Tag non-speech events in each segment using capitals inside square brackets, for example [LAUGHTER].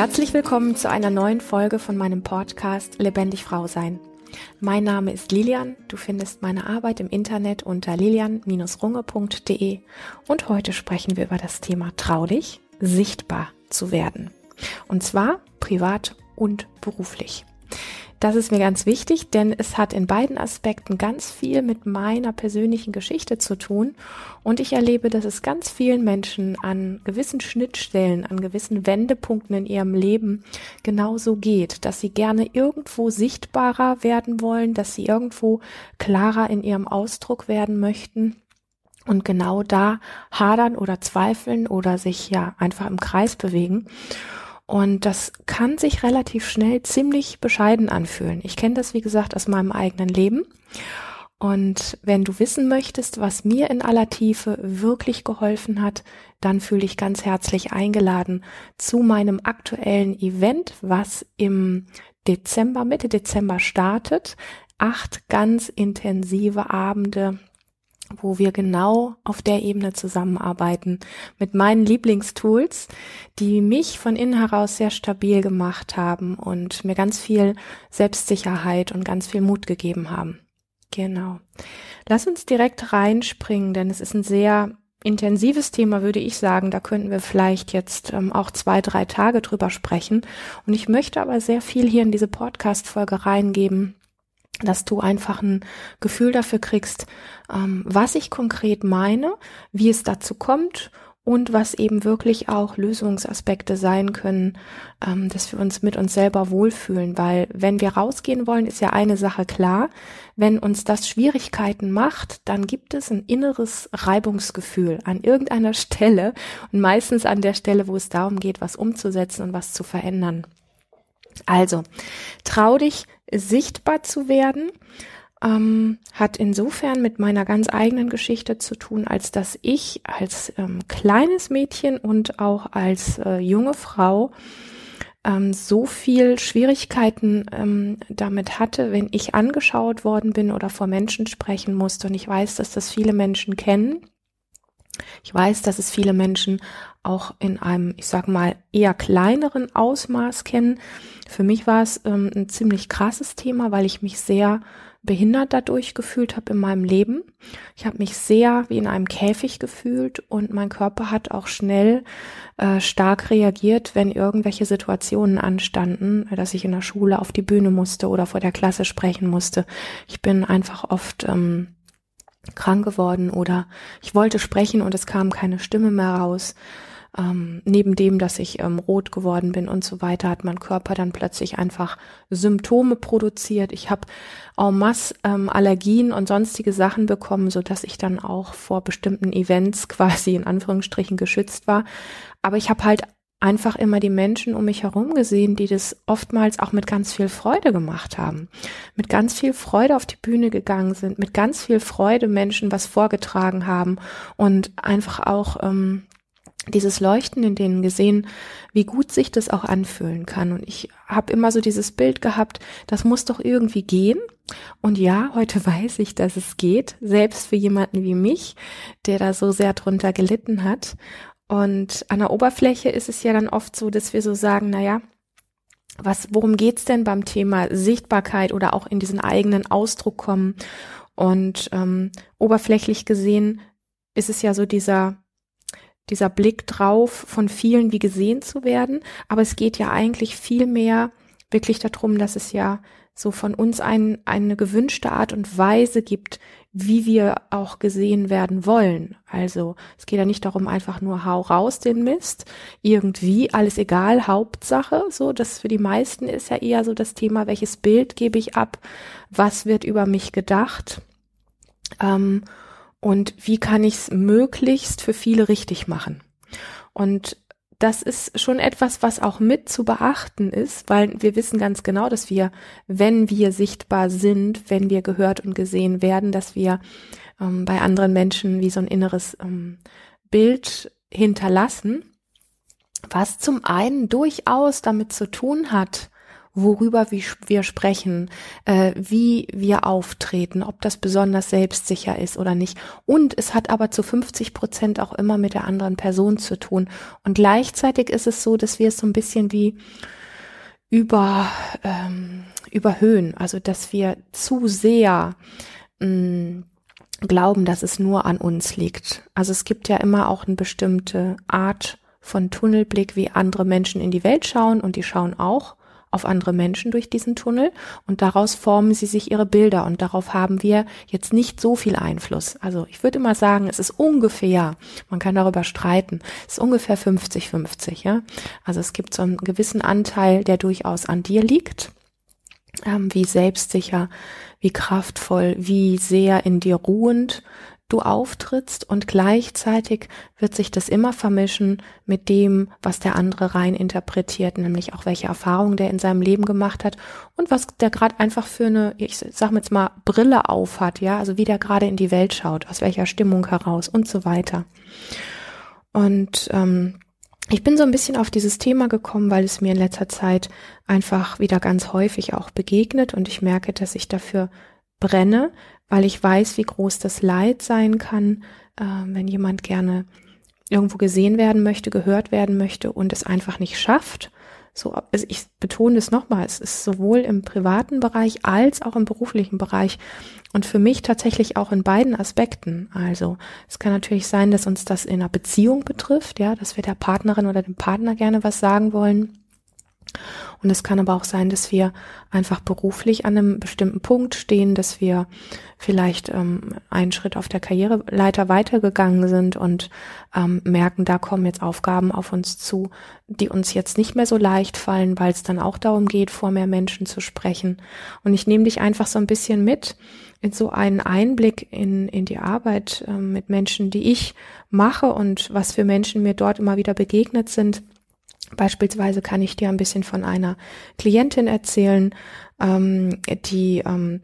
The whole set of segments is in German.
Herzlich willkommen zu einer neuen Folge von meinem Podcast Lebendig Frau sein. Mein Name ist Lilian. Du findest meine Arbeit im Internet unter lilian-runge.de und heute sprechen wir über das Thema traulich, sichtbar zu werden. Und zwar privat und beruflich. Das ist mir ganz wichtig, denn es hat in beiden Aspekten ganz viel mit meiner persönlichen Geschichte zu tun. Und ich erlebe, dass es ganz vielen Menschen an gewissen Schnittstellen, an gewissen Wendepunkten in ihrem Leben genauso geht, dass sie gerne irgendwo sichtbarer werden wollen, dass sie irgendwo klarer in ihrem Ausdruck werden möchten. Und genau da hadern oder zweifeln oder sich ja einfach im Kreis bewegen. Und das kann sich relativ schnell ziemlich bescheiden anfühlen. Ich kenne das, wie gesagt, aus meinem eigenen Leben. Und wenn du wissen möchtest, was mir in aller Tiefe wirklich geholfen hat, dann fühle ich ganz herzlich eingeladen zu meinem aktuellen Event, was im Dezember, Mitte Dezember startet. Acht ganz intensive Abende wo wir genau auf der Ebene zusammenarbeiten mit meinen Lieblingstools, die mich von innen heraus sehr stabil gemacht haben und mir ganz viel Selbstsicherheit und ganz viel Mut gegeben haben. Genau. Lass uns direkt reinspringen, denn es ist ein sehr intensives Thema, würde ich sagen. Da könnten wir vielleicht jetzt ähm, auch zwei, drei Tage drüber sprechen. Und ich möchte aber sehr viel hier in diese Podcast-Folge reingeben, dass du einfach ein Gefühl dafür kriegst, ähm, was ich konkret meine, wie es dazu kommt und was eben wirklich auch Lösungsaspekte sein können, ähm, dass wir uns mit uns selber wohlfühlen. Weil wenn wir rausgehen wollen, ist ja eine Sache klar. Wenn uns das Schwierigkeiten macht, dann gibt es ein inneres Reibungsgefühl an irgendeiner [LAUGHS] Stelle und meistens an der Stelle, wo es darum geht, was umzusetzen und was zu verändern. Also, trau dich, sichtbar zu werden, ähm, hat insofern mit meiner ganz eigenen Geschichte zu tun, als dass ich als ähm, kleines Mädchen und auch als äh, junge Frau ähm, so viel Schwierigkeiten ähm, damit hatte, wenn ich angeschaut worden bin oder vor Menschen sprechen musste. Und ich weiß, dass das viele Menschen kennen. Ich weiß, dass es viele Menschen auch in einem, ich sag mal, eher kleineren Ausmaß kennen. Für mich war es ähm, ein ziemlich krasses Thema, weil ich mich sehr behindert dadurch gefühlt habe in meinem Leben. Ich habe mich sehr wie in einem Käfig gefühlt und mein Körper hat auch schnell äh, stark reagiert, wenn irgendwelche Situationen anstanden, dass ich in der Schule auf die Bühne musste oder vor der Klasse sprechen musste. Ich bin einfach oft ähm, krank geworden oder ich wollte sprechen und es kam keine Stimme mehr raus. Ähm, neben dem, dass ich ähm, rot geworden bin und so weiter, hat mein Körper dann plötzlich einfach Symptome produziert. Ich habe en masse ähm, Allergien und sonstige Sachen bekommen, so dass ich dann auch vor bestimmten Events [LAUGHS] quasi in Anführungsstrichen geschützt war. Aber ich habe halt einfach immer die Menschen um mich herum gesehen, die das oftmals auch mit ganz viel Freude gemacht haben, mit ganz viel Freude auf die Bühne gegangen sind, mit ganz viel Freude Menschen was vorgetragen haben und einfach auch ähm, dieses Leuchten in denen gesehen, wie gut sich das auch anfühlen kann. Und ich habe immer so dieses Bild gehabt, das muss doch irgendwie gehen. Und ja, heute [LAUGHS] weiß ich, dass es geht, selbst für jemanden wie mich, der da so sehr drunter gelitten hat. Und an der Oberfläche ist es ja dann oft so, dass wir so sagen, na ja, was, worum geht's denn beim Thema Sichtbarkeit oder auch in diesen eigenen Ausdruck kommen? Und ähm, oberflächlich gesehen ist es ja so dieser dieser Blick drauf, von vielen wie gesehen zu werden. Aber es geht ja eigentlich viel mehr wirklich darum, dass es ja so von uns ein, eine gewünschte Art und Weise gibt, wie wir auch gesehen werden wollen. Also es geht ja nicht darum, einfach nur hau raus den Mist, irgendwie, alles egal, Hauptsache. So, das für die meisten ist ja eher so das Thema, welches Bild gebe ich ab, was wird über mich gedacht. Ähm, und wie kann ich es möglichst für viele richtig machen. Und das ist schon etwas, was auch mit zu beachten ist, weil wir wissen ganz genau, dass wir, wenn wir sichtbar sind, wenn wir gehört und gesehen werden, dass wir ähm, bei anderen Menschen wie so ein inneres ähm, Bild hinterlassen, was zum einen durchaus damit zu tun hat, worüber wir sprechen, äh, wie wir auftreten, ob das besonders selbstsicher ist oder nicht. Und es hat aber zu 50 Prozent auch immer mit der anderen Person zu tun. Und gleichzeitig ist es so, dass wir es so ein bisschen wie über, ähm, überhöhen, also dass wir zu sehr mh, mm, glauben, dass es nur an uns liegt. Also es gibt ja immer auch eine bestimmte Art von Tunnelblick, wie andere Menschen in die Welt schauen und die schauen auch auf andere Menschen durch diesen Tunnel und daraus formen sie sich ihre Bilder und darauf haben wir jetzt nicht so viel Einfluss. Also ich würde immer sagen, es ist ungefähr, man kann darüber streiten, es ist ungefähr 50-50, ja. Also es gibt so einen gewissen Anteil, der durchaus an dir liegt, ähm, wie selbstsicher, wie kraftvoll, wie sehr in dir ruhend du auftrittst und gleichzeitig wird sich das immer vermischen mit dem, was der andere rein interpretiert, nämlich auch welche Erfahrungen der in seinem Leben gemacht hat und was der gerade einfach für eine, ich sag jetzt mal, Brille auf hat, ja, also wie der gerade in die Welt schaut, aus welcher Stimmung heraus und so weiter. Und ähm, ich bin so ein bisschen auf dieses Thema gekommen, weil es mir in letzter Zeit einfach wieder ganz häufig auch begegnet und ich merke, dass ich dafür brenne, weil ich weiß, wie groß das Leid sein kann, äh, wenn jemand gerne irgendwo gesehen werden möchte, gehört werden möchte und es einfach nicht schafft. So, also ich betone es nochmal, es ist sowohl im privaten Bereich als auch im beruflichen Bereich und für mich tatsächlich auch in beiden Aspekten. Also es kann natürlich sein, dass uns das in einer Beziehung betrifft, ja, dass wir der Partnerin oder dem Partner gerne was sagen wollen und es kann aber auch sein, dass wir einfach beruflich an einem bestimmten Punkt stehen, dass wir vielleicht ähm, einen Schritt auf der Karriereleiter weitergegangen sind und ähm, merken, da kommen jetzt Aufgaben auf uns zu, die uns jetzt nicht mehr so leicht fallen, weil es dann auch darum geht, vor mehr Menschen zu sprechen. Und ich nehme dich einfach so ein bisschen mit in so einen Einblick in, in die Arbeit äh, mit Menschen, die ich mache und was für Menschen mir dort immer wieder begegnet sind Beispielsweise kann ich dir ein bisschen von einer Klientin erzählen, ähm, die ähm,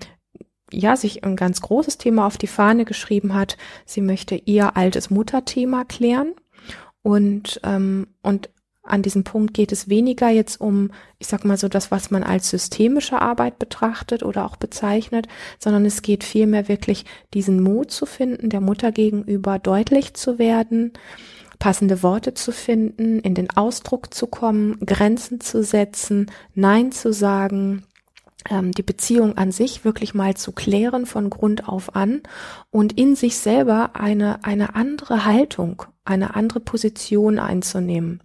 ja sich ein ganz großes Thema auf die Fahne geschrieben hat. Sie möchte ihr altes Mutterthema klären und ähm, und an diesem Punkt geht es weniger jetzt um, ich sag mal so, das, was man als systemische Arbeit betrachtet oder auch bezeichnet, sondern es geht vielmehr wirklich diesen Mut zu finden, der Mutter gegenüber deutlich zu werden, passende Worte zu finden, in den Ausdruck zu kommen, Grenzen zu setzen, Nein zu sagen, ähm, die Beziehung an sich wirklich mal zu klären von Grund auf an und in sich selber eine, eine andere Haltung, eine andere Position einzunehmen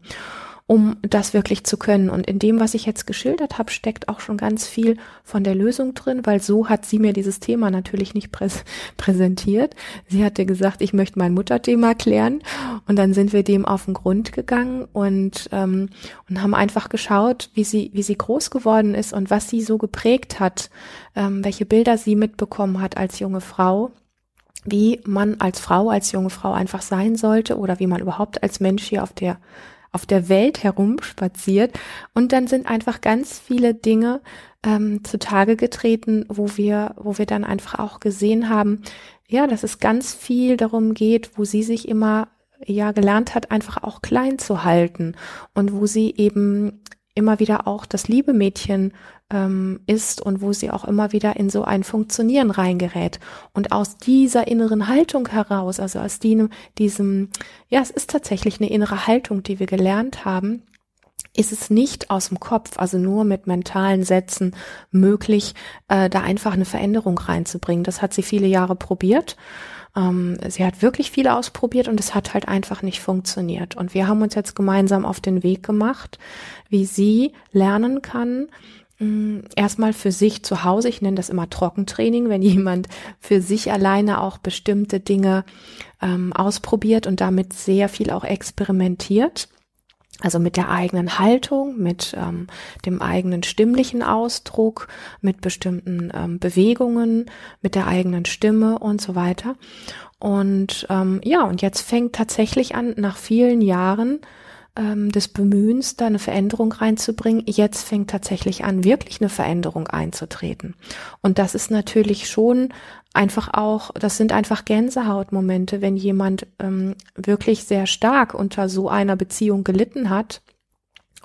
um das wirklich zu können. Und in dem, was ich jetzt geschildert habe, steckt auch schon ganz viel von der Lösung drin, weil so hat sie mir dieses Thema natürlich nicht präs [LAUGHS] präsentiert. Sie hatte gesagt, ich möchte mein Mutterthema klären. Und dann sind wir dem auf den Grund gegangen und, ähm, und haben einfach geschaut, wie sie, wie sie groß geworden ist und was sie so geprägt hat, ähm, welche Bilder sie mitbekommen hat als junge Frau wie man als Frau, als junge Frau einfach sein sollte oder wie man überhaupt als Mensch hier auf der auf der Welt herumspaziert. Und dann sind einfach ganz viele Dinge ähm, zutage getreten, wo wir, wo wir dann einfach auch gesehen haben, ja, dass es ganz viel darum geht, wo sie sich immer ja gelernt hat, einfach auch klein zu halten. Und wo sie eben immer wieder auch das liebe Mädchen ähm, ist und wo sie auch immer wieder in so ein Funktionieren reingerät. Und aus dieser inneren Haltung heraus, also aus diesem, diesem, ja, es ist tatsächlich eine innere Haltung, die wir gelernt haben, ist es nicht aus dem Kopf, also nur mit mentalen Sätzen möglich, äh, da einfach eine Veränderung reinzubringen. Das hat sie viele Jahre probiert. Ähm, sie hat wirklich viel ausprobiert und es hat halt einfach nicht funktioniert. Und wir haben uns jetzt gemeinsam auf den Weg gemacht, wie sie lernen kann, erstmal für sich zu Hause, ich nenne das immer Trockentraining, wenn jemand für sich alleine auch bestimmte Dinge ähm, ausprobiert und damit sehr viel auch experimentiert. Also mit der eigenen Haltung, mit ähm, dem eigenen stimmlichen Ausdruck, mit bestimmten ähm, Bewegungen, mit der eigenen Stimme und so weiter. Und ähm, ja, und jetzt fängt tatsächlich an, nach vielen Jahren ähm, des Bemühens, da eine Veränderung reinzubringen. Jetzt fängt tatsächlich an, wirklich eine Veränderung einzutreten. Und das ist natürlich schon einfach auch, das sind einfach Gänsehautmomente, wenn jemand ähm, wirklich sehr stark unter so einer Beziehung gelitten hat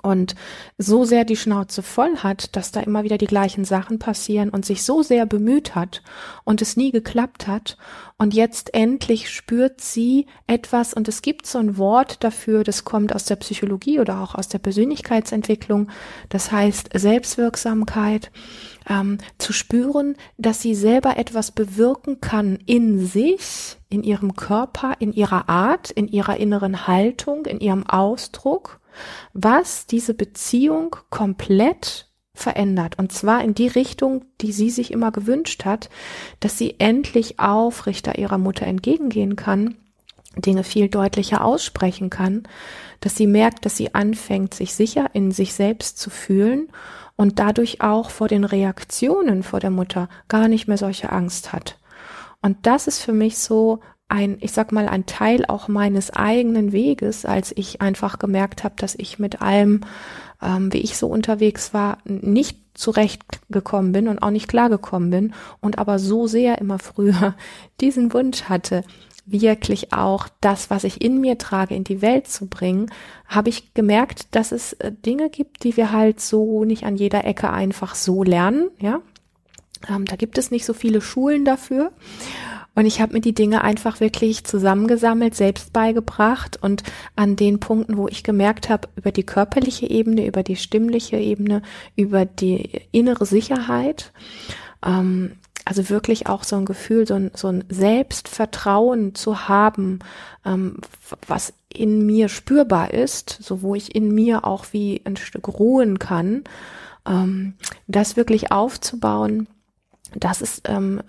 und so sehr die Schnauze voll hat, dass da immer wieder die gleichen Sachen passieren und sich so sehr bemüht hat und es nie geklappt hat. Und jetzt endlich spürt sie etwas und es gibt so ein Wort dafür, das kommt aus der Psychologie oder auch aus der Persönlichkeitsentwicklung, das heißt Selbstwirksamkeit, ähm, zu spüren, dass sie selber etwas bewirken kann in sich, in ihrem Körper, in ihrer Art, in ihrer inneren Haltung, in ihrem Ausdruck was diese Beziehung komplett verändert. Und zwar in die Richtung, die sie sich immer gewünscht hat, dass sie endlich aufrichter ihrer Mutter entgegengehen kann, Dinge viel deutlicher aussprechen kann, dass sie merkt, dass sie anfängt, sich sicher in sich selbst zu fühlen und dadurch auch vor den Reaktionen vor der Mutter gar nicht mehr solche Angst hat. Und das ist für mich so ein, ich sag mal, ein Teil auch meines eigenen Weges, als ich einfach gemerkt habe, dass ich mit allem, ähm, wie ich so unterwegs war, nicht zurechtgekommen bin und auch nicht klargekommen bin und aber so sehr immer [LAUGHS] früher diesen Wunsch hatte, wirklich auch das, was ich in mir trage, in die Welt zu bringen, habe ich gemerkt, dass es äh, Dinge gibt, die wir halt so nicht an jeder Ecke einfach so lernen, ja. Ähm, da gibt es nicht so viele Schulen dafür. Und ich habe mir die Dinge einfach wirklich zusammengesammelt, selbst beigebracht und an den Punkten, wo ich gemerkt habe, über die körperliche Ebene, über die stimmliche Ebene, über die innere Sicherheit, ähm, also wirklich auch so ein Gefühl, so ein, so ein Selbstvertrauen zu haben, ähm, was in mir spürbar ist, so wo ich in mir auch wie ein Stück ruhen kann, ähm, das wirklich aufzubauen das ist ähm,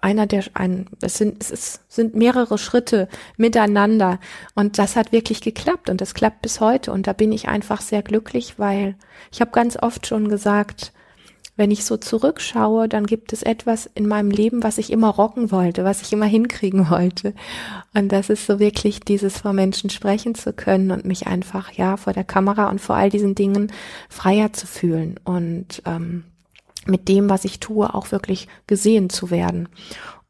einer der ein es sind es ist, sind mehrere Schritte miteinander. Und das hat wirklich geklappt und das klappt bis heute. Und da bin ich einfach sehr glücklich, weil ich habe ganz oft schon gesagt, wenn ich so zurückschaue, dann gibt es etwas in meinem Leben, was ich immer rocken wollte, was ich immer hinkriegen wollte. Und das ist so wirklich dieses vor Menschen sprechen zu können und mich einfach ja vor der Kamera und vor all diesen Dingen freier zu fühlen. Und ähm, mit dem, was ich tue, auch wirklich gesehen zu werden.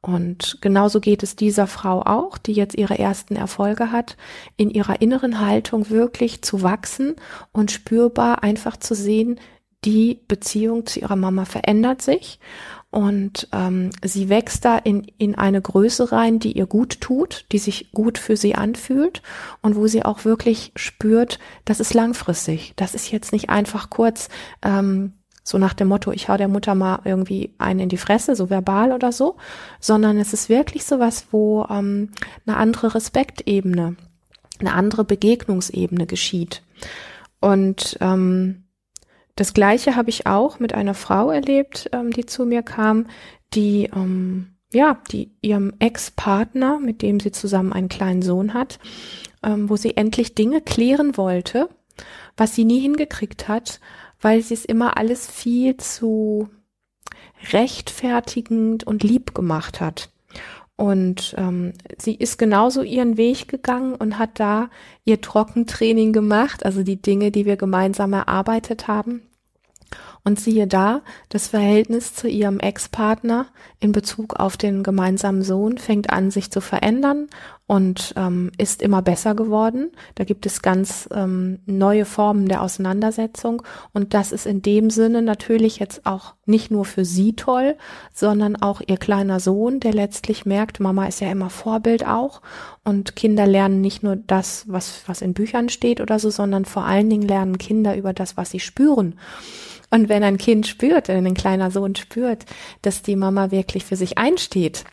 Und genauso geht es dieser Frau auch, die jetzt ihre ersten Erfolge hat, in ihrer inneren Haltung wirklich zu wachsen und spürbar einfach zu sehen, die Beziehung zu ihrer Mama verändert sich und ähm, sie wächst da in, in eine Größe rein, die ihr gut tut, die sich gut für sie anfühlt und wo sie auch wirklich spürt, das ist langfristig. Das ist jetzt nicht einfach kurz ähm, so nach dem Motto, ich hau der Mutter mal irgendwie einen in die Fresse, so verbal oder so, sondern es ist wirklich sowas, wo ähm, eine andere Respektebene, eine andere Begegnungsebene geschieht. Und ähm, das Gleiche habe ich auch mit einer Frau erlebt, ähm, die zu mir kam, die ähm, ja, die ihrem Ex-Partner, mit dem sie zusammen einen kleinen Sohn hat, ähm, wo sie endlich Dinge klären wollte, was sie nie hingekriegt hat, weil sie es immer alles viel zu rechtfertigend und lieb gemacht hat. Und ähm, sie ist genauso ihren Weg gegangen und hat da ihr Trockentraining gemacht, also die Dinge, die wir gemeinsam erarbeitet haben. Und siehe da, das Verhältnis zu ihrem Ex-Partner in Bezug auf den gemeinsamen Sohn fängt an, sich zu verändern und ähm, ist immer besser geworden. Da gibt es ganz ähm, neue Formen der Auseinandersetzung. Und das ist in dem Sinne natürlich jetzt auch nicht nur für sie toll, sondern auch ihr kleiner Sohn, der letztlich merkt, Mama ist ja immer Vorbild auch. Und Kinder lernen nicht nur das, was, was in Büchern steht oder so, sondern vor allen Dingen lernen Kinder über das, was sie spüren. Und wenn ein Kind spürt, wenn ein kleiner Sohn spürt, dass die Mama wirklich für sich einsteht,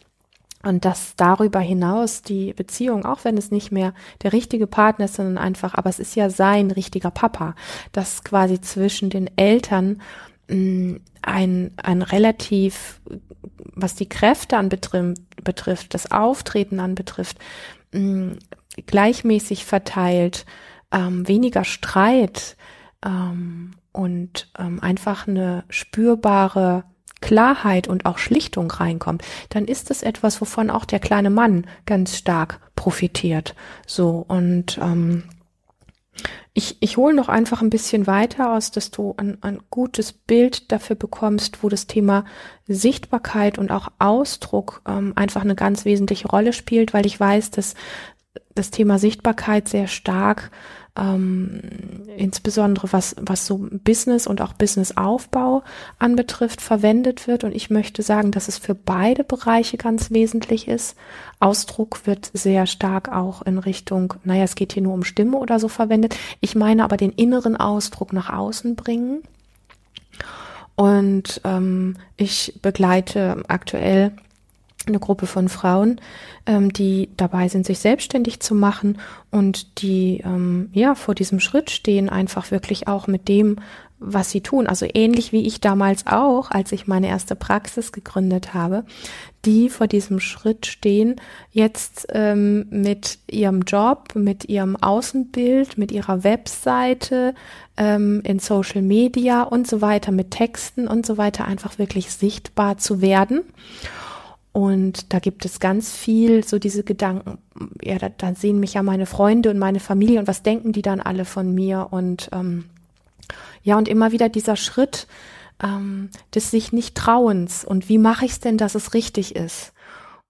und dass darüber hinaus die Beziehung, auch wenn es nicht mehr der richtige Partner ist, sondern einfach, aber es ist ja sein richtiger Papa, dass quasi zwischen den Eltern mh, mm, ein, ein relativ, was die Kräfte anbetrifft, das Auftreten anbetrifft, mh, mm, gleichmäßig verteilt, ähm, weniger Streit, ähm, und ähm, einfach eine spürbare Klarheit und auch Schlichtung reinkommt, dann ist es etwas, wovon auch der kleine Mann ganz stark profitiert. So und ähm, ich, ich hole noch einfach ein bisschen weiter aus, dass du ein, ein gutes Bild dafür bekommst, wo das Thema Sichtbarkeit und auch Ausdruck ähm, einfach eine ganz wesentliche Rolle spielt, weil ich weiß, dass das Thema Sichtbarkeit sehr stark ähm, insbesondere was, was so Business und auch Businessaufbau anbetrifft, verwendet wird. Und ich möchte sagen, dass es für beide Bereiche ganz wesentlich ist. Ausdruck wird sehr stark auch in Richtung, naja, es geht hier nur um Stimme oder so verwendet. Ich meine aber den inneren Ausdruck nach außen bringen. Und ähm, ich begleite aktuell eine Gruppe von Frauen, ähm, die dabei sind, sich selbstständig zu machen und die ähm, ja vor diesem Schritt stehen, einfach wirklich auch mit dem, was sie tun. Also ähnlich wie ich damals auch, als ich meine erste Praxis gegründet habe, die vor diesem Schritt stehen, jetzt ähm, mit ihrem Job, mit ihrem Außenbild, mit ihrer Webseite, ähm, in Social Media und so weiter, mit Texten und so weiter einfach wirklich sichtbar zu werden. Und da gibt es ganz viel so diese Gedanken, ja, da, da sehen mich ja meine Freunde und meine Familie und was denken die dann alle von mir? Und ähm, ja, und immer wieder dieser Schritt ähm, des sich nicht trauens und wie mache ich es denn, dass es richtig ist?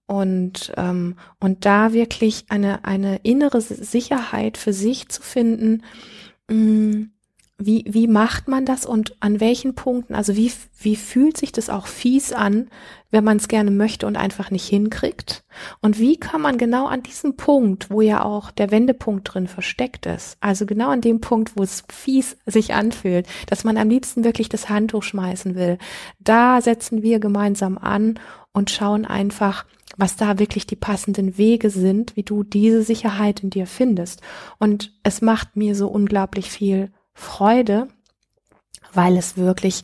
Und, ähm, und da wirklich eine, eine innere Sicherheit für sich zu finden, mh, mm, wie, wie macht man das und an welchen Punkten, also wie, wie fühlt sich das auch fies an, wenn man es gerne möchte und einfach nicht hinkriegt? Und wie kann man genau an diesem Punkt, wo ja auch der Wendepunkt drin versteckt ist, also genau an dem Punkt, wo es fies sich anfühlt, dass man am liebsten wirklich das Handtuch schmeißen will, da setzen wir gemeinsam an und schauen einfach, was da wirklich die passenden Wege sind, wie du diese Sicherheit in dir findest. Und es macht mir so unglaublich viel Freude, weil es wirklich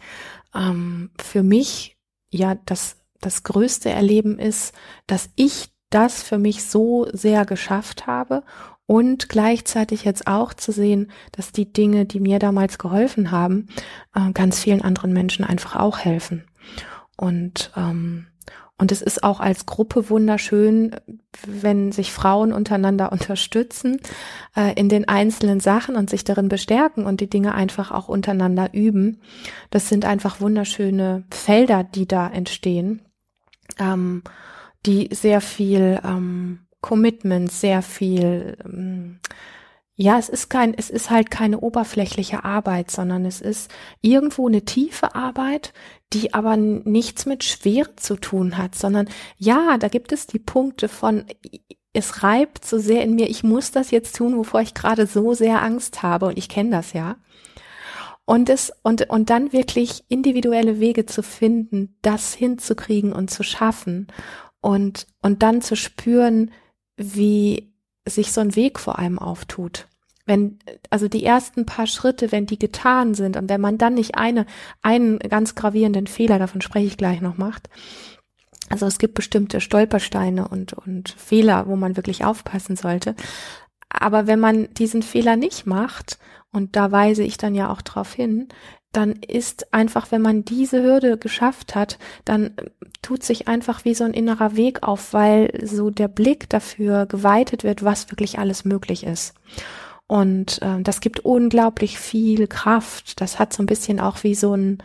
ähm, für mich ja das, das größte Erleben ist, dass ich das für mich so sehr geschafft habe und gleichzeitig jetzt auch zu sehen, dass die Dinge, die mir damals geholfen haben, äh, ganz vielen anderen Menschen einfach auch helfen. Und ähm, und es ist auch als Gruppe wunderschön, wenn sich Frauen untereinander unterstützen äh, in den einzelnen Sachen und sich darin bestärken und die Dinge einfach auch untereinander üben. Das sind einfach wunderschöne Felder, die da entstehen, ähm, die sehr viel ähm, Commitment, sehr viel ähm, ja, es ist kein, es ist halt keine oberflächliche Arbeit, sondern es ist irgendwo eine tiefe Arbeit, die aber nichts mit Schwere zu tun hat, sondern ja, da gibt es die Punkte von, es reibt so sehr in mir, ich muss das jetzt tun, wovor ich gerade so sehr Angst habe und ich kenne das ja. Und es, und, und dann wirklich individuelle Wege zu finden, das hinzukriegen und zu schaffen und, und dann zu spüren, wie sich so ein Weg vor einem auftut. Wenn, also die ersten paar Schritte, wenn die getan sind und wenn man dann nicht eine, einen ganz gravierenden Fehler, davon spreche ich gleich noch, macht, also es gibt bestimmte Stolpersteine und, und Fehler, wo man wirklich aufpassen sollte. Aber wenn man diesen Fehler nicht macht, und da weise ich dann ja auch drauf hin, dann ist einfach, wenn man diese Hürde geschafft hat, dann tut sich einfach wie so ein innerer Weg auf, weil so der Blick dafür geweitet wird, was wirklich alles möglich ist. Und äh, das gibt unglaublich viel Kraft. Das hat so ein bisschen auch wie so ein,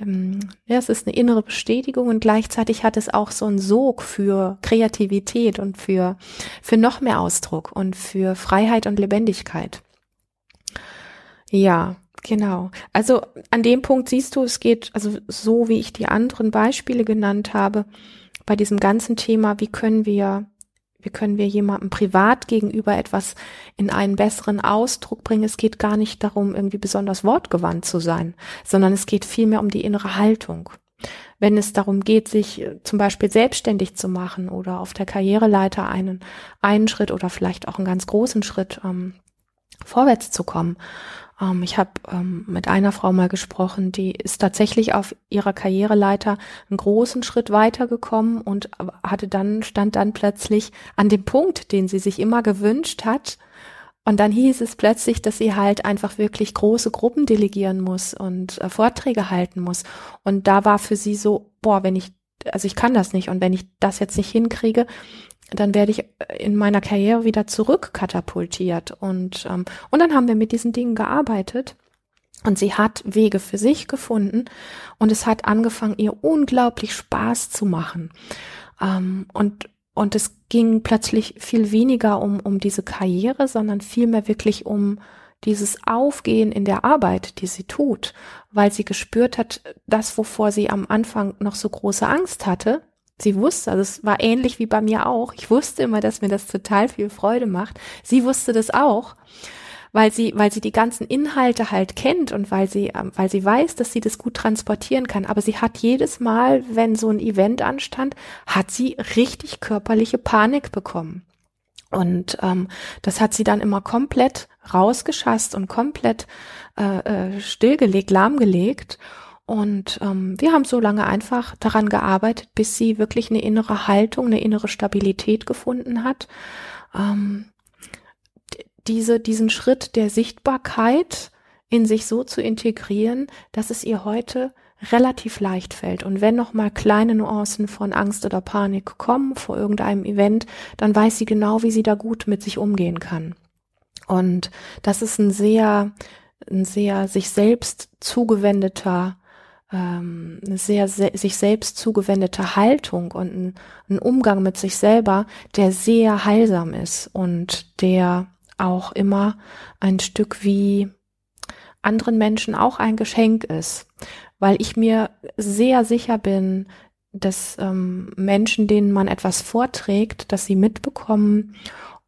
ähm, ja, es ist eine innere Bestätigung und gleichzeitig hat es auch so einen Sog für Kreativität und für, für noch mehr Ausdruck und für Freiheit und Lebendigkeit. Ja, genau. Also an dem Punkt siehst du, es geht, also so wie ich die anderen Beispiele genannt habe, bei diesem ganzen Thema, wie können wir wie können wir jemandem privat gegenüber etwas in einen besseren Ausdruck bringen? Es geht gar nicht darum, irgendwie besonders wortgewandt zu sein, sondern es geht vielmehr um die innere Haltung. Wenn es darum geht, sich äh, zum Beispiel selbstständig zu machen oder auf der Karriereleiter einen, einen Schritt oder vielleicht auch einen ganz großen Schritt ähm, vorwärts zu kommen, ähm, ich habe ähm, mit einer Frau mal gesprochen, die ist tatsächlich auf ihrer Karriereleiter einen großen Schritt weitergekommen und hatte dann, stand dann plötzlich an dem Punkt, den sie sich immer gewünscht hat. Und dann hieß es plötzlich, dass sie halt einfach wirklich große Gruppen delegieren muss und äh, Vorträge halten muss. Und da war für sie so, boah, wenn ich, also ich kann das nicht. Und wenn ich das jetzt nicht hinkriege, dann werde ich in meiner Karriere wieder zurückkatapultiert. Und, ähm, und dann haben wir mit diesen Dingen gearbeitet. Und sie hat Wege für sich gefunden und es hat angefangen, ihr unglaublich Spaß zu machen. Ähm, und, und es ging plötzlich viel weniger um, um diese Karriere, sondern vielmehr wirklich um dieses Aufgehen in der Arbeit, die sie tut, weil sie gespürt hat, das, wovor sie am Anfang noch so große Angst hatte. Sie wusste, also es war ähnlich wie bei mir auch. Ich wusste immer, dass mir das total viel Freude macht. Sie wusste das auch weil sie, weil sie die ganzen Inhalte halt kennt und weil sie, ähm, weil sie weiß, dass sie das gut transportieren kann. Aber sie hat jedes Mal, wenn so ein Event anstand, hat sie richtig körperliche Panik bekommen. Und ähm, das hat sie dann immer komplett rausgeschasst und komplett äh, äh, stillgelegt, lahmgelegt. Und ähm, wir haben so lange einfach daran gearbeitet, bis sie wirklich eine innere Haltung, eine innere Stabilität gefunden hat. Ähm, diese, diesen Schritt der Sichtbarkeit in sich so zu integrieren, dass es ihr heute relativ leicht fällt. Und wenn noch mal kleine Nuancen von Angst oder Panik kommen vor irgendeinem Event, dann weiß sie genau, wie sie da gut mit sich umgehen kann. Und das ist ein sehr, ein sehr sich selbst zugewendeter, ähm, sehr se sich selbst zugewendete Haltung und ein, ein Umgang mit sich selber, der sehr heilsam ist und der auch immer ein Stück wie anderen Menschen auch ein Geschenk ist, weil ich mir sehr sicher bin, dass ähm, Menschen, denen man etwas vorträgt, dass sie mitbekommen,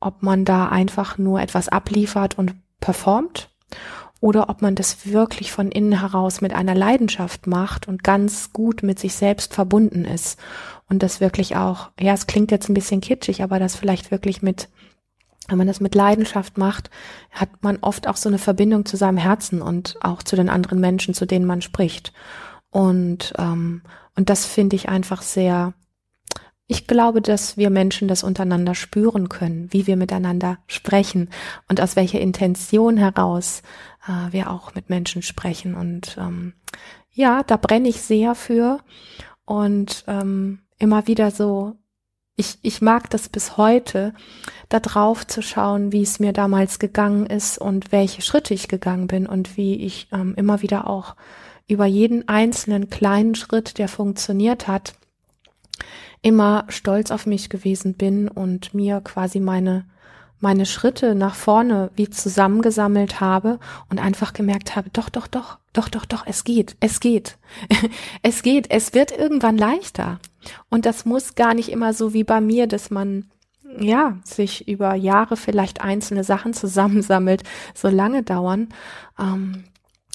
ob man da einfach nur etwas abliefert und performt oder ob man das wirklich von innen heraus mit einer Leidenschaft macht und ganz gut mit sich selbst verbunden ist und das wirklich auch, ja, es klingt jetzt ein bisschen kitschig, aber das vielleicht wirklich mit wenn man das mit Leidenschaft macht, hat man oft auch so eine Verbindung zu seinem Herzen und auch zu den anderen Menschen, zu denen man spricht. Und, ähm, und das finde ich einfach sehr, ich glaube, dass wir Menschen das untereinander spüren können, wie wir miteinander sprechen und aus welcher Intention heraus äh, wir auch mit Menschen sprechen. Und ähm, ja, da brenne ich sehr für und ähm, immer wieder so ich, ich mag das bis heute, da drauf zu schauen, wie es mir damals gegangen ist und welche Schritte ich gegangen bin und wie ich ähm, immer wieder auch über jeden einzelnen kleinen Schritt, der funktioniert hat, immer stolz auf mich gewesen bin und mir quasi meine meine Schritte nach vorne wie zusammengesammelt habe und einfach gemerkt habe, doch, doch, doch, doch, doch, doch, es geht, es geht, [LAUGHS] es geht, es wird irgendwann leichter. Und das muss gar nicht immer so wie bei mir, dass man ja, sich über Jahre vielleicht einzelne Sachen zusammensammelt, so lange dauern. Ähm,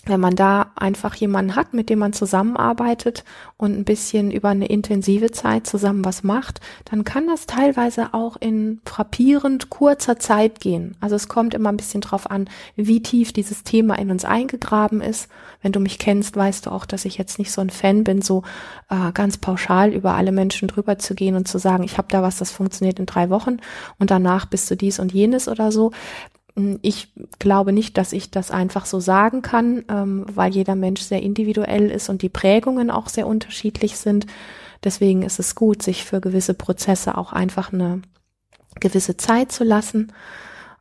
wenn man da einfach jemanden hat, mit dem man zusammenarbeitet und ein bisschen über eine intensive Zeit zusammen was macht, dann kann das teilweise auch in frappierend kurzer Zeit gehen. Also es kommt immer ein bisschen drauf an, wie tief dieses Thema in uns eingegraben ist. Wenn du mich kennst, weißt du auch, dass ich jetzt nicht so ein Fan bin, so äh, ganz pauschal über alle Menschen drüber zu gehen und zu sagen, ich habe da was, das funktioniert in drei Wochen und danach bist du dies und jenes oder so. Hm, ich glaube nicht, dass ich das einfach so sagen kann, ähm, weil jeder Mensch sehr individuell ist und die Prägungen auch sehr unterschiedlich sind. Deswegen ist es gut, sich für gewisse Prozesse auch einfach eine gewisse Zeit zu lassen.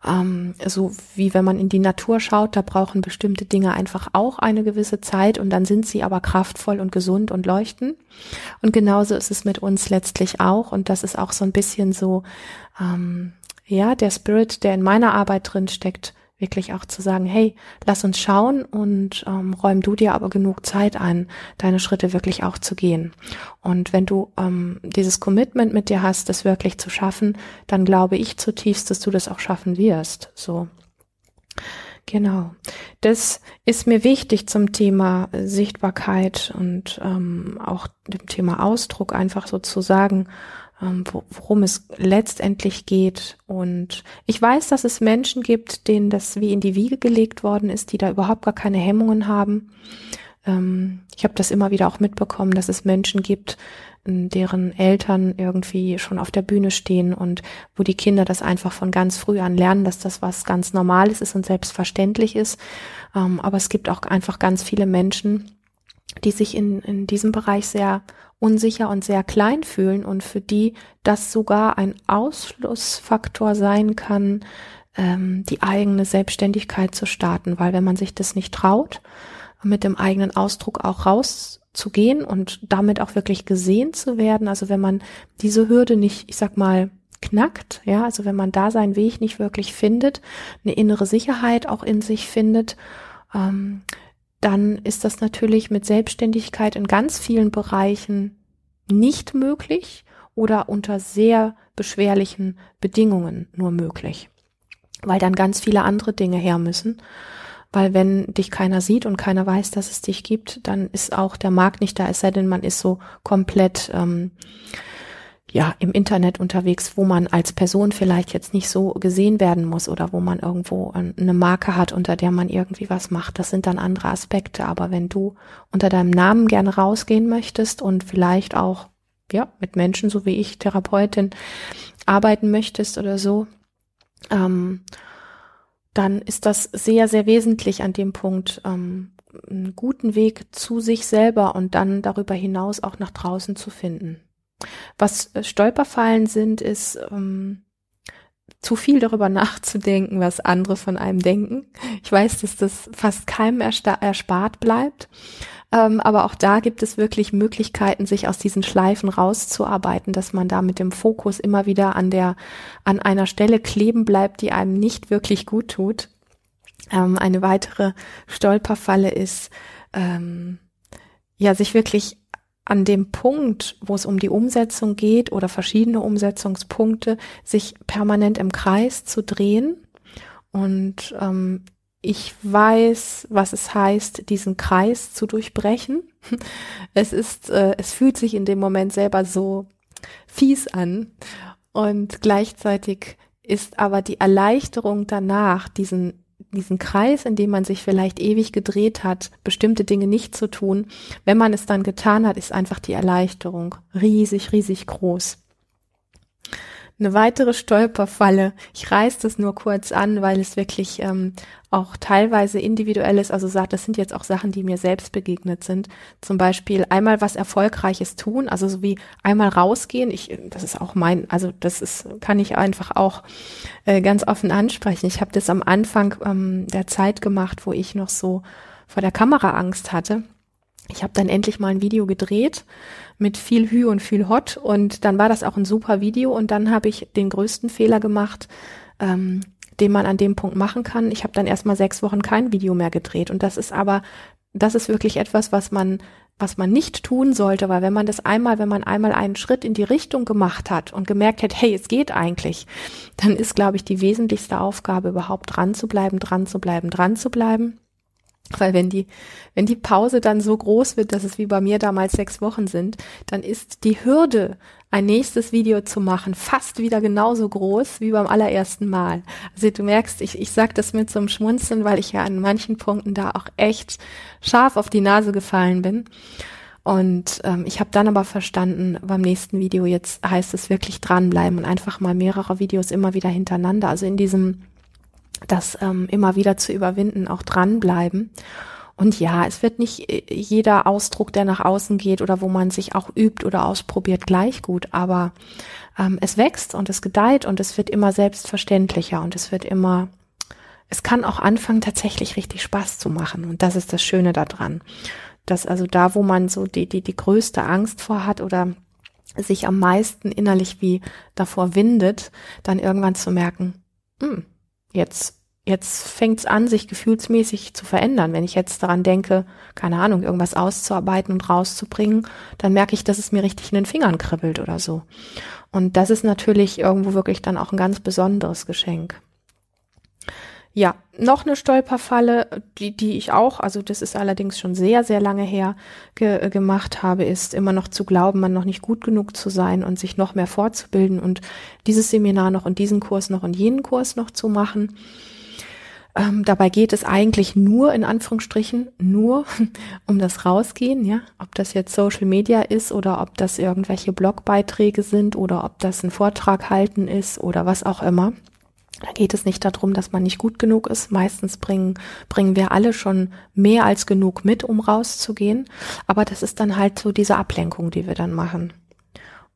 Ähm, so wie wenn man in die Natur schaut, da brauchen bestimmte Dinge einfach auch eine gewisse Zeit und dann sind sie aber kraftvoll und gesund und leuchten. Und genauso ist es mit uns letztlich auch. Und das ist auch so ein bisschen so, ähm, ja, der Spirit, der in meiner Arbeit drin steckt, wirklich auch zu sagen, hey, lass uns schauen und ähm, räum du dir aber genug Zeit ein, deine Schritte wirklich auch zu gehen. Und wenn du ähm, dieses Commitment mit dir hast, das wirklich zu schaffen, dann glaube ich zutiefst, dass du das auch schaffen wirst. So. Genau. Das ist mir wichtig zum Thema Sichtbarkeit und ähm, auch dem Thema Ausdruck einfach so zu sagen, ähm, worum es letztendlich geht. Und ich weiß, dass es Menschen gibt, denen das wie in die Wiege gelegt worden ist, die da überhaupt gar keine Hemmungen haben. Ähm, ich habe das immer wieder auch mitbekommen, dass es Menschen gibt, deren Eltern irgendwie schon auf der Bühne stehen und wo die Kinder das einfach von ganz früh an lernen, dass das was ganz Normales ist und selbstverständlich ist. Ähm, aber es gibt auch einfach ganz viele Menschen, die sich in, in diesem Bereich sehr unsicher und sehr klein fühlen und für die das sogar ein Ausschlussfaktor sein kann, ähm, die eigene Selbstständigkeit zu starten, weil wenn man sich das nicht traut, mit dem eigenen Ausdruck auch rauszugehen und damit auch wirklich gesehen zu werden, also wenn man diese Hürde nicht, ich sag mal, knackt, ja, also wenn man da seinen Weg nicht wirklich findet, eine innere Sicherheit auch in sich findet, ähm, dann ist das natürlich mit Selbstständigkeit in ganz vielen Bereichen nicht möglich oder unter sehr beschwerlichen Bedingungen nur möglich, weil dann ganz viele andere Dinge her müssen. Weil wenn dich keiner sieht und keiner weiß, dass es dich gibt, dann ist auch der Markt nicht da, es sei denn, man ist so komplett ähm, ja im Internet unterwegs, wo man als Person vielleicht jetzt nicht so gesehen werden muss oder wo man irgendwo eine Marke hat, unter der man irgendwie was macht. Das sind dann andere Aspekte. Aber wenn du unter deinem Namen gerne rausgehen möchtest und vielleicht auch ja mit Menschen, so wie ich Therapeutin, arbeiten möchtest oder so, ähm, dann ist das sehr, sehr wesentlich an dem Punkt, ähm, einen guten Weg zu sich selber und dann darüber hinaus auch nach draußen zu finden. Was äh, Stolperfallen sind, ist ähm, zu viel darüber [LAUGHS] nachzudenken, was andere von einem denken. Ich weiß, dass das fast keinem erspart bleibt. Ähm, aber auch da gibt es wirklich Möglichkeiten, sich aus diesen Schleifen rauszuarbeiten, dass man da mit dem Fokus immer wieder an der, an einer Stelle kleben bleibt, die einem nicht wirklich gut tut. Ähm, eine weitere Stolperfalle ist, ähm, ja, sich wirklich an dem Punkt, wo es um die Umsetzung geht oder verschiedene Umsetzungspunkte, sich permanent im Kreis zu drehen. Und ähm, ich weiß, was es heißt, diesen Kreis zu durchbrechen. [LAUGHS] Es ist, äh, es fühlt sich in dem Moment selber so fies an. Und gleichzeitig ist aber die Erleichterung danach, diesen diesen Kreis, in dem man sich vielleicht ewig gedreht hat, bestimmte Dinge nicht zu tun, wenn man es dann getan hat, ist einfach die Erleichterung riesig, riesig groß. Eine weitere Stolperfalle, ich reiß das nur kurz an, weil es wirklich ähm, auch teilweise individuell ist. Also sagt, das sind jetzt auch Sachen, die mir selbst begegnet sind. Zum Beispiel einmal was Erfolgreiches tun, also so wie einmal rausgehen. Ich, das ist auch mein, also das ist, kann ich einfach auch äh, ganz offen ansprechen. Ich habe das am Anfang ähm, der Zeit gemacht, wo ich noch so vor der Kamera Angst hatte. Ich habe dann endlich mal ein Video gedreht mit viel Hü und viel Hot und dann war das auch ein super Video und dann habe ich den größten Fehler gemacht, ähm, den man an dem Punkt machen kann. Ich habe dann erstmal sechs Wochen kein Video mehr gedreht und das ist aber, das ist wirklich etwas, was man was man nicht tun sollte, weil wenn man das einmal, wenn man einmal einen Schritt in die Richtung gemacht hat und gemerkt hat, hey, es geht eigentlich, dann ist, glaube ich, die wesentlichste Aufgabe überhaupt dran zu bleiben, dran zu bleiben, dran zu bleiben weil wenn die, wenn die Pause dann so groß wird, dass es wie bei mir damals sechs Wochen sind, dann ist die Hürde, ein nächstes Video zu machen, fast wieder genauso groß wie beim allerersten Mal. Also du merkst, ich, ich sage das mit so einem Schmunzeln, weil ich ja an manchen Punkten da auch echt scharf auf die Nase gefallen bin. Und ähm, ich habe dann aber verstanden, beim nächsten Video jetzt heißt es wirklich dranbleiben und einfach mal mehrere Videos immer wieder hintereinander. Also in diesem das ähm, immer wieder zu überwinden, auch dranbleiben. Und ja, es wird nicht äh, jeder Ausdruck, der nach außen geht oder wo man sich auch übt oder ausprobiert, gleich gut, aber ähm, es wächst und es gedeiht und es wird immer selbstverständlicher und es wird immer, es kann auch anfangen, tatsächlich richtig Spaß zu machen. Und das ist das Schöne daran. Dass also da, wo man so die, die, die größte Angst vor hat oder sich am meisten innerlich wie davor windet, dann irgendwann zu merken, hm, jetzt, jetzt fängt's an, sich gefühlsmäßig zu verändern. Wenn ich jetzt daran denke, keine Ahnung, irgendwas auszuarbeiten und rauszubringen, dann merke ich, dass es mir richtig in den Fingern kribbelt oder so. Und das ist natürlich irgendwo wirklich dann auch ein ganz besonderes Geschenk. Ja, noch eine Stolperfalle, die, die ich auch, also das ist allerdings schon sehr, sehr lange her, ge gemacht habe, ist immer noch zu glauben, man noch nicht gut genug zu sein und sich noch mehr fortzubilden und dieses Seminar noch und diesen Kurs noch und jenen Kurs noch zu machen. Ähm, dabei geht es eigentlich nur, in Anführungsstrichen, nur [LAUGHS] um das Rausgehen, ja. Ob das jetzt Social Media ist oder ob das irgendwelche Blogbeiträge sind oder ob das ein Vortrag halten ist oder was auch immer. Da geht es nicht darum, dass man nicht gut genug ist. Meistens bringen, bringen wir alle schon mehr als genug mit, um rauszugehen. Aber das ist dann halt so diese Ablenkung, die wir dann machen.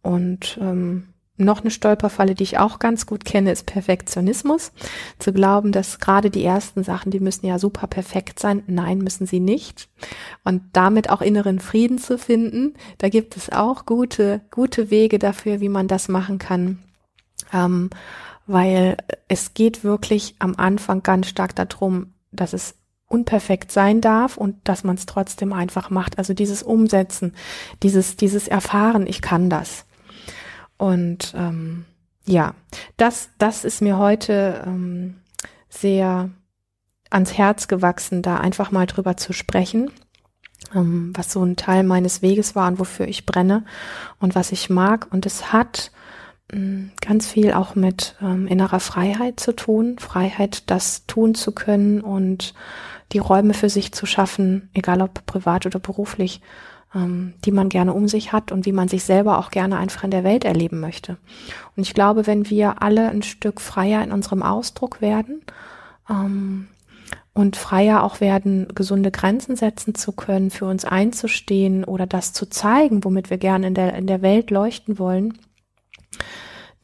Und ähm, noch eine Stolperfalle, die ich auch ganz gut kenne, ist Perfektionismus. Zu glauben, dass gerade die ersten Sachen, die müssen ja super perfekt sein. Nein, müssen sie nicht. Und damit auch inneren Frieden zu finden. Da gibt es auch gute, gute Wege dafür, wie man das machen kann Ähm, weil es geht wirklich am Anfang ganz stark darum, dass es unperfekt sein darf und dass man es trotzdem einfach macht. Also dieses Umsetzen, dieses, dieses Erfahren, ich kann das. Und ähm, ja, das, das ist mir heute ähm, sehr ans Herz gewachsen, da einfach mal drüber zu sprechen, ähm, was so ein Teil meines Weges war und wofür ich brenne und was ich mag. Und es hat ganz viel auch mit ähm, innerer Freiheit zu tun, Freiheit, das tun zu können und die Räume für sich zu schaffen, egal ob privat oder beruflich, ähm, die man gerne um sich hat und wie man sich selber auch gerne einfach in der Welt erleben möchte. Und ich glaube, wenn wir alle ein Stück freier in unserem Ausdruck werden, ähm, und freier auch werden, gesunde Grenzen setzen zu können, für uns einzustehen oder das zu zeigen, womit wir gerne in der, in der Welt leuchten wollen,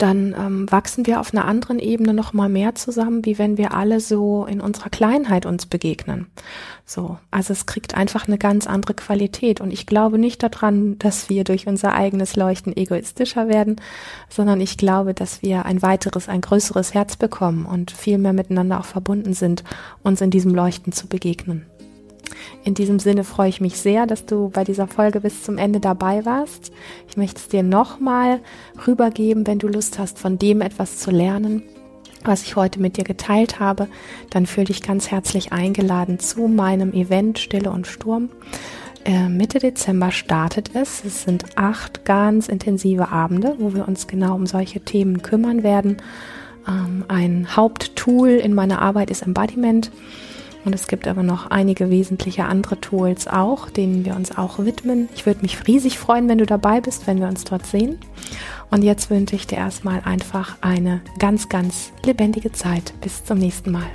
dann ähm, wachsen wir auf einer anderen Ebene noch mal mehr zusammen, wie wenn wir alle so in unserer Kleinheit uns begegnen. So, also es kriegt einfach eine ganz andere Qualität und ich glaube nicht daran, dass wir durch unser eigenes Leuchten egoistischer werden, sondern ich glaube, dass wir ein weiteres, ein größeres Herz bekommen und viel mehr miteinander auch verbunden sind, uns in diesem Leuchten zu begegnen. In diesem Sinne freue ich mich sehr, dass du bei dieser Folge bis zum Ende dabei warst. Ich möchte es dir nochmal rübergeben, wenn du Lust hast, von dem etwas zu lernen, was ich heute mit dir geteilt habe, dann fühle dich ganz herzlich eingeladen zu meinem Event Stille und Sturm. Äh, Mitte Dezember startet es. Es sind acht ganz intensive Abende, wo wir uns genau um solche Themen kümmern werden. Ähm, ein Haupttool in meiner Arbeit ist Embodiment. Und es gibt aber noch einige wesentliche andere Tools auch, denen wir uns auch widmen. Ich würde mich riesig freuen, wenn du dabei bist, wenn wir uns dort sehen. Und jetzt wünsche ich dir erstmal einfach eine ganz, ganz lebendige Zeit. Bis zum nächsten Mal.